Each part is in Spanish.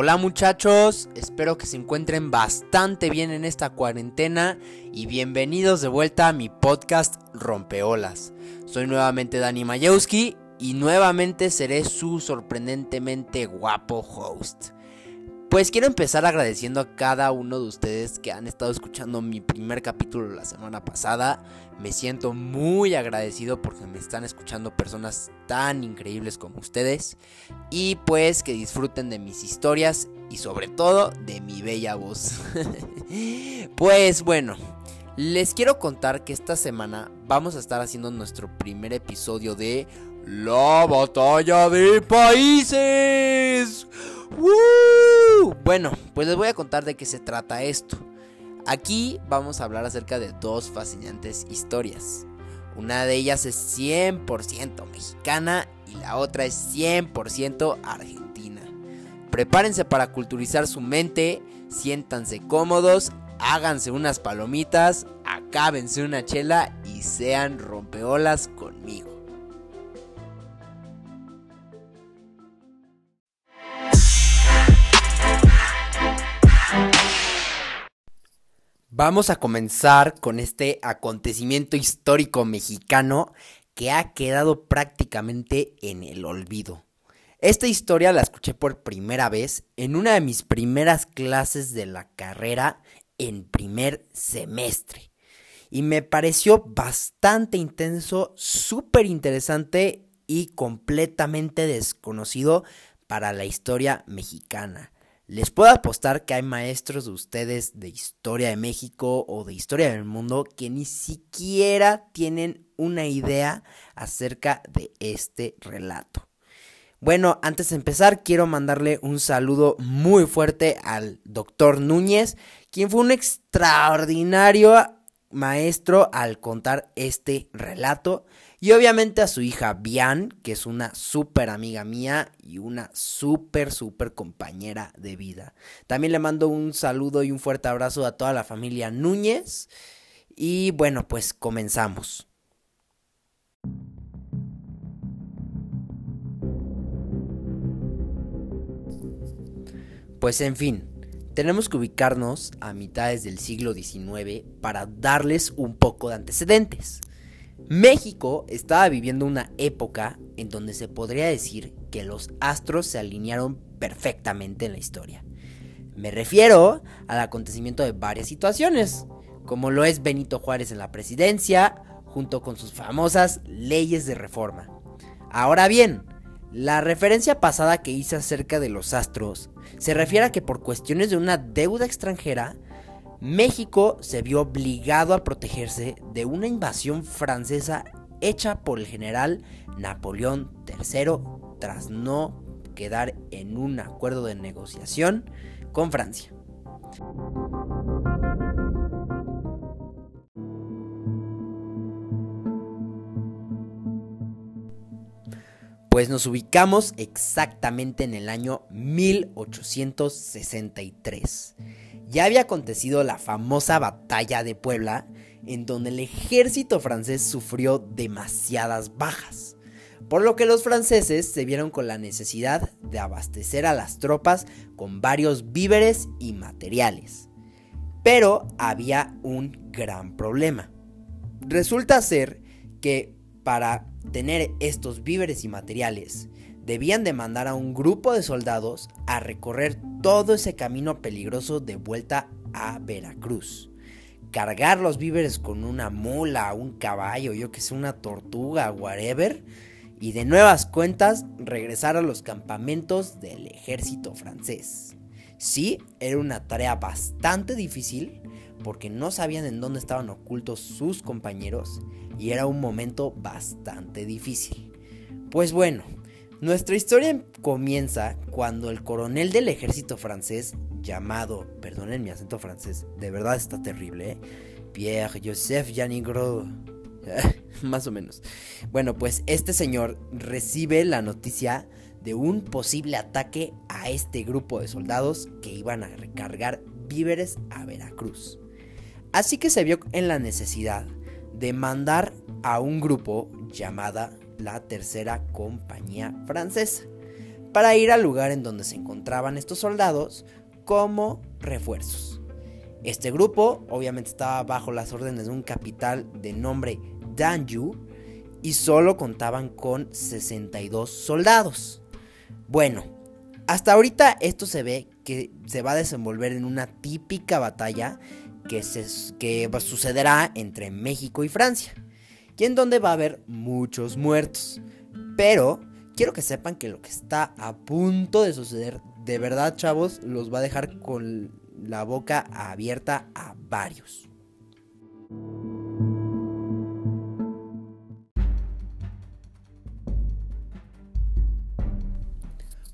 Hola muchachos, espero que se encuentren bastante bien en esta cuarentena y bienvenidos de vuelta a mi podcast Rompeolas. Soy nuevamente Dani Majewski y nuevamente seré su sorprendentemente guapo host. Pues quiero empezar agradeciendo a cada uno de ustedes que han estado escuchando mi primer capítulo la semana pasada. Me siento muy agradecido porque me están escuchando personas tan increíbles como ustedes. Y pues que disfruten de mis historias y sobre todo de mi bella voz. pues bueno, les quiero contar que esta semana vamos a estar haciendo nuestro primer episodio de La Batalla de Países. Bueno, pues les voy a contar de qué se trata esto. Aquí vamos a hablar acerca de dos fascinantes historias. Una de ellas es 100% mexicana y la otra es 100% argentina. Prepárense para culturizar su mente, siéntanse cómodos, háganse unas palomitas, acábense una chela y sean rompeolas conmigo. Vamos a comenzar con este acontecimiento histórico mexicano que ha quedado prácticamente en el olvido. Esta historia la escuché por primera vez en una de mis primeras clases de la carrera en primer semestre. Y me pareció bastante intenso, súper interesante y completamente desconocido para la historia mexicana. Les puedo apostar que hay maestros de ustedes de historia de México o de historia del mundo que ni siquiera tienen una idea acerca de este relato. Bueno, antes de empezar, quiero mandarle un saludo muy fuerte al doctor Núñez, quien fue un extraordinario maestro al contar este relato. Y obviamente a su hija Bian, que es una súper amiga mía y una súper, súper compañera de vida. También le mando un saludo y un fuerte abrazo a toda la familia Núñez. Y bueno, pues comenzamos. Pues en fin, tenemos que ubicarnos a mitades del siglo XIX para darles un poco de antecedentes. México estaba viviendo una época en donde se podría decir que los astros se alinearon perfectamente en la historia. Me refiero al acontecimiento de varias situaciones, como lo es Benito Juárez en la presidencia, junto con sus famosas leyes de reforma. Ahora bien, la referencia pasada que hice acerca de los astros se refiere a que por cuestiones de una deuda extranjera, México se vio obligado a protegerse de una invasión francesa hecha por el general Napoleón III tras no quedar en un acuerdo de negociación con Francia. Pues nos ubicamos exactamente en el año 1863 ya había acontecido la famosa batalla de Puebla, en donde el ejército francés sufrió demasiadas bajas, por lo que los franceses se vieron con la necesidad de abastecer a las tropas con varios víveres y materiales. Pero había un gran problema. Resulta ser que para tener estos víveres y materiales, debían de mandar a un grupo de soldados a recorrer todo ese camino peligroso de vuelta a Veracruz. Cargar los víveres con una mula, un caballo, yo que sé, una tortuga, whatever. Y de nuevas cuentas regresar a los campamentos del ejército francés. Sí, era una tarea bastante difícil porque no sabían en dónde estaban ocultos sus compañeros y era un momento bastante difícil. Pues bueno, nuestra historia comienza cuando el coronel del ejército francés, llamado, perdonen mi acento francés, de verdad está terrible, ¿eh? Pierre Joseph Janigro, más o menos. Bueno, pues este señor recibe la noticia de un posible ataque a este grupo de soldados que iban a recargar víveres a Veracruz. Así que se vio en la necesidad de mandar a un grupo llamada la tercera compañía francesa para ir al lugar en donde se encontraban estos soldados como refuerzos. Este grupo obviamente estaba bajo las órdenes de un capital de nombre Danju y solo contaban con 62 soldados. Bueno, hasta ahorita esto se ve que se va a desenvolver en una típica batalla que, se, que sucederá entre México y Francia, y en donde va a haber muchos muertos. Pero quiero que sepan que lo que está a punto de suceder, de verdad chavos, los va a dejar con la boca abierta a varios.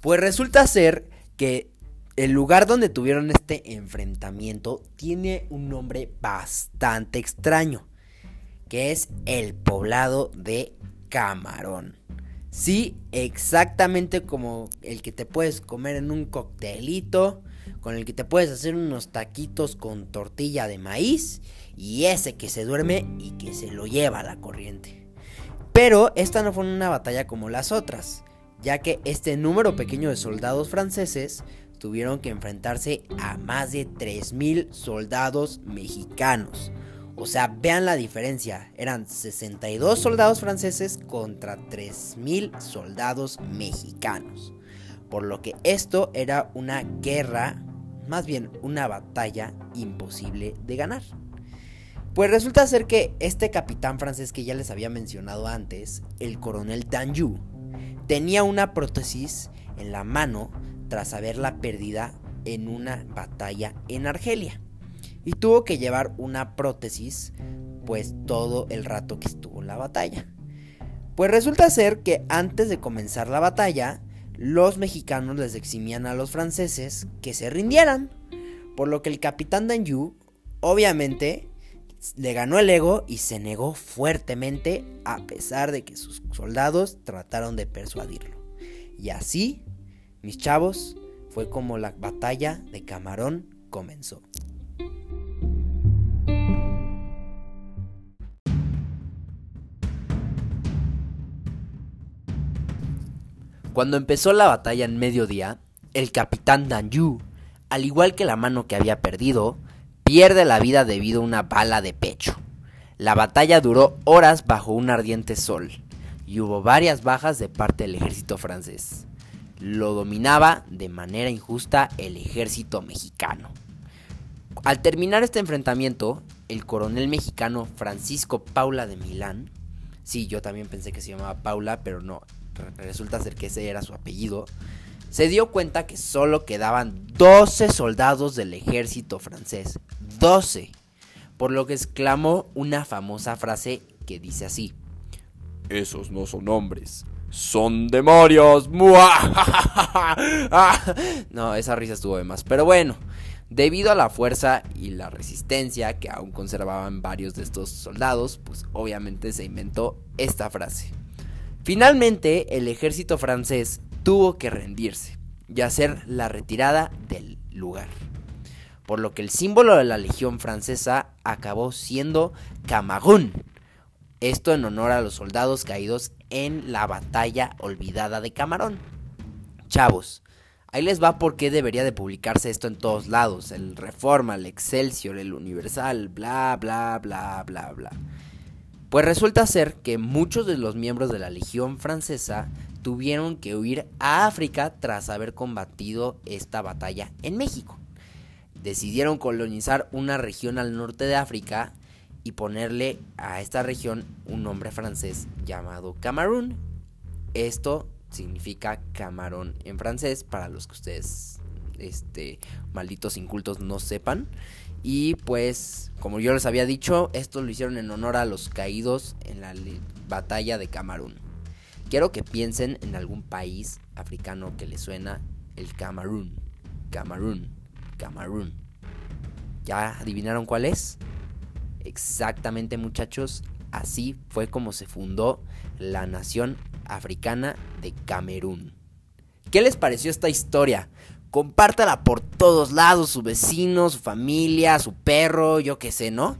Pues resulta ser que el lugar donde tuvieron este enfrentamiento tiene un nombre bastante extraño, que es el poblado de Camarón. Sí, exactamente como el que te puedes comer en un coctelito, con el que te puedes hacer unos taquitos con tortilla de maíz y ese que se duerme y que se lo lleva a la corriente. Pero esta no fue una batalla como las otras ya que este número pequeño de soldados franceses tuvieron que enfrentarse a más de 3.000 soldados mexicanos. O sea, vean la diferencia, eran 62 soldados franceses contra 3.000 soldados mexicanos. Por lo que esto era una guerra, más bien una batalla imposible de ganar. Pues resulta ser que este capitán francés que ya les había mencionado antes, el coronel Danjou, tenía una prótesis en la mano tras haberla perdida en una batalla en Argelia. Y tuvo que llevar una prótesis pues todo el rato que estuvo la batalla. Pues resulta ser que antes de comenzar la batalla, los mexicanos les eximían a los franceses que se rindieran. Por lo que el capitán Danju, obviamente, le ganó el ego y se negó fuertemente a pesar de que sus soldados trataron de persuadirlo. Y así, mis chavos, fue como la batalla de Camarón comenzó. Cuando empezó la batalla en mediodía, el capitán Danju, al igual que la mano que había perdido, pierde la vida debido a una bala de pecho. La batalla duró horas bajo un ardiente sol y hubo varias bajas de parte del ejército francés. Lo dominaba de manera injusta el ejército mexicano. Al terminar este enfrentamiento, el coronel mexicano Francisco Paula de Milán, sí, yo también pensé que se llamaba Paula, pero no, resulta ser que ese era su apellido, se dio cuenta que solo quedaban 12 soldados del ejército francés. 12. Por lo que exclamó una famosa frase que dice así. Esos no son hombres, son demonios. no, esa risa estuvo de más. Pero bueno, debido a la fuerza y la resistencia que aún conservaban varios de estos soldados, pues obviamente se inventó esta frase. Finalmente, el ejército francés tuvo que rendirse y hacer la retirada del lugar. Por lo que el símbolo de la Legión Francesa acabó siendo Camagún. Esto en honor a los soldados caídos en la batalla olvidada de Camarón. Chavos, ahí les va por qué debería de publicarse esto en todos lados. El Reforma, el Excelsior, el Universal, bla, bla, bla, bla, bla. Pues resulta ser que muchos de los miembros de la Legión Francesa tuvieron que huir a África tras haber combatido esta batalla en México. Decidieron colonizar una región al norte de África y ponerle a esta región un nombre francés llamado Camarón. Esto significa camarón en francés para los que ustedes este malditos incultos no sepan. Y pues, como yo les había dicho, esto lo hicieron en honor a los caídos en la batalla de Camarón. Quiero que piensen en algún país africano que les suena el Camarón. Camarón. Camarón. ¿Ya adivinaron cuál es? Exactamente muchachos, así fue como se fundó la nación africana de Camerún. ¿Qué les pareció esta historia? Compártala por todos lados, su vecino, su familia, su perro, yo qué sé, ¿no?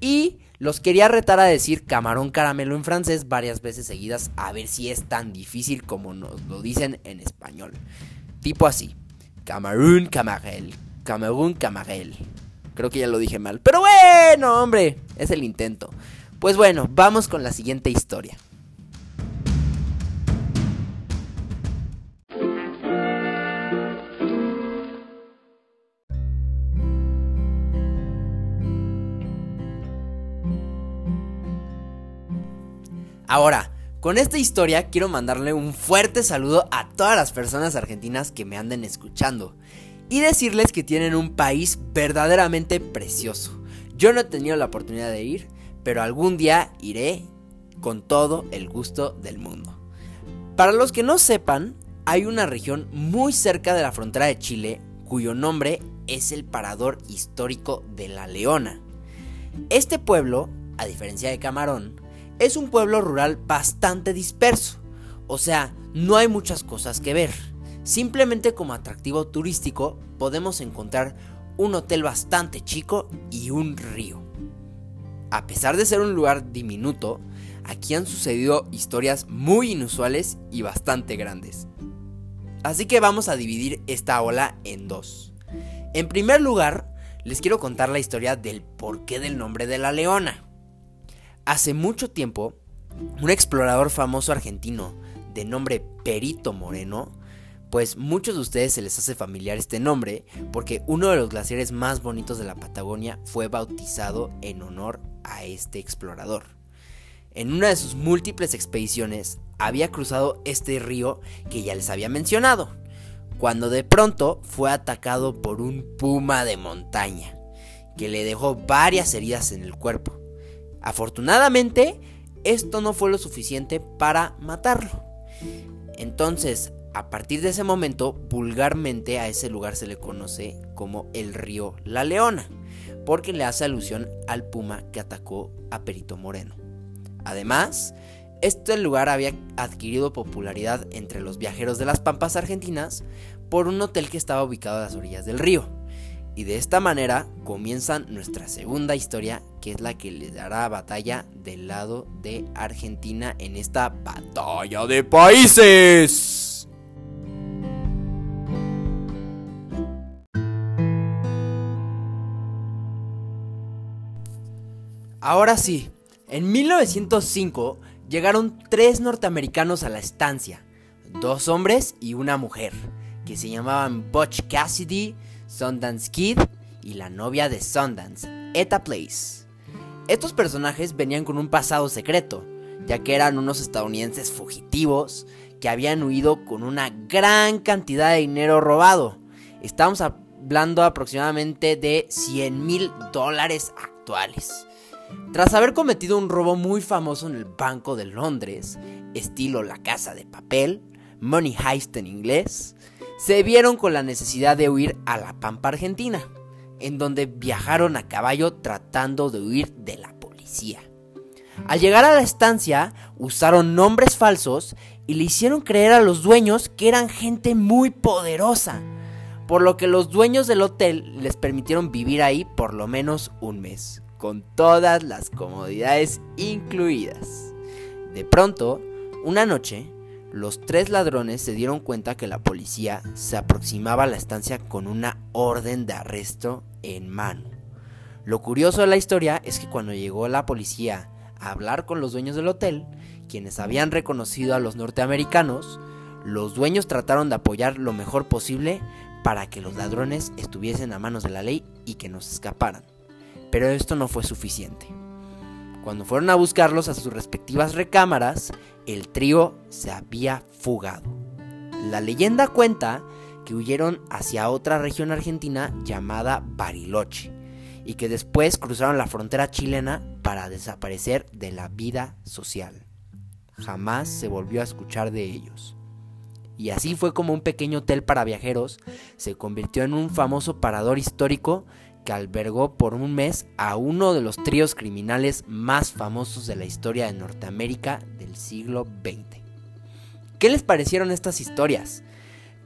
y los quería retar a decir camarón caramelo en francés varias veces seguidas a ver si es tan difícil como nos lo dicen en español. Tipo así, camarón camarel, camarón camarel. Creo que ya lo dije mal, pero bueno, hombre, es el intento. Pues bueno, vamos con la siguiente historia. Ahora, con esta historia quiero mandarle un fuerte saludo a todas las personas argentinas que me anden escuchando y decirles que tienen un país verdaderamente precioso. Yo no he tenido la oportunidad de ir, pero algún día iré con todo el gusto del mundo. Para los que no sepan, hay una región muy cerca de la frontera de Chile cuyo nombre es el Parador Histórico de La Leona. Este pueblo, a diferencia de Camarón, es un pueblo rural bastante disperso, o sea, no hay muchas cosas que ver. Simplemente como atractivo turístico podemos encontrar un hotel bastante chico y un río. A pesar de ser un lugar diminuto, aquí han sucedido historias muy inusuales y bastante grandes. Así que vamos a dividir esta ola en dos. En primer lugar, les quiero contar la historia del porqué del nombre de la leona. Hace mucho tiempo, un explorador famoso argentino de nombre Perito Moreno, pues muchos de ustedes se les hace familiar este nombre porque uno de los glaciares más bonitos de la Patagonia fue bautizado en honor a este explorador. En una de sus múltiples expediciones había cruzado este río que ya les había mencionado, cuando de pronto fue atacado por un puma de montaña, que le dejó varias heridas en el cuerpo. Afortunadamente, esto no fue lo suficiente para matarlo. Entonces, a partir de ese momento, vulgarmente a ese lugar se le conoce como el río La Leona, porque le hace alusión al puma que atacó a Perito Moreno. Además, este lugar había adquirido popularidad entre los viajeros de las Pampas argentinas por un hotel que estaba ubicado a las orillas del río. Y de esta manera comienza nuestra segunda historia, que es la que le dará batalla del lado de Argentina en esta batalla de países. Ahora sí, en 1905 llegaron tres norteamericanos a la estancia, dos hombres y una mujer, que se llamaban Butch Cassidy, Sundance Kid y la novia de Sundance, Etta Place. Estos personajes venían con un pasado secreto, ya que eran unos estadounidenses fugitivos que habían huido con una gran cantidad de dinero robado. Estamos hablando aproximadamente de 100 mil dólares actuales. Tras haber cometido un robo muy famoso en el Banco de Londres, estilo la casa de papel, Money Heist en inglés, se vieron con la necesidad de huir a la Pampa Argentina, en donde viajaron a caballo tratando de huir de la policía. Al llegar a la estancia, usaron nombres falsos y le hicieron creer a los dueños que eran gente muy poderosa, por lo que los dueños del hotel les permitieron vivir ahí por lo menos un mes, con todas las comodidades incluidas. De pronto, una noche, los tres ladrones se dieron cuenta que la policía se aproximaba a la estancia con una orden de arresto en mano. Lo curioso de la historia es que cuando llegó la policía a hablar con los dueños del hotel, quienes habían reconocido a los norteamericanos, los dueños trataron de apoyar lo mejor posible para que los ladrones estuviesen a manos de la ley y que no se escaparan. Pero esto no fue suficiente. Cuando fueron a buscarlos a sus respectivas recámaras, el trío se había fugado. La leyenda cuenta que huyeron hacia otra región argentina llamada Bariloche y que después cruzaron la frontera chilena para desaparecer de la vida social. Jamás se volvió a escuchar de ellos. Y así fue como un pequeño hotel para viajeros se convirtió en un famoso parador histórico que albergó por un mes a uno de los tríos criminales más famosos de la historia de Norteamérica del siglo XX. ¿Qué les parecieron estas historias?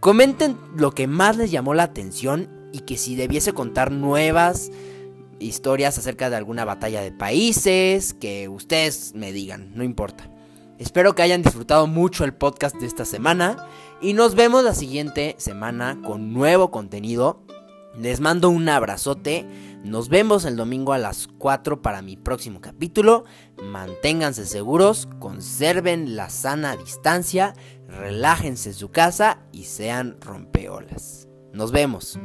Comenten lo que más les llamó la atención y que si debiese contar nuevas, historias acerca de alguna batalla de países, que ustedes me digan, no importa. Espero que hayan disfrutado mucho el podcast de esta semana y nos vemos la siguiente semana con nuevo contenido. Les mando un abrazote. Nos vemos el domingo a las 4 para mi próximo capítulo. Manténganse seguros, conserven la sana distancia, relájense en su casa y sean rompeolas. Nos vemos.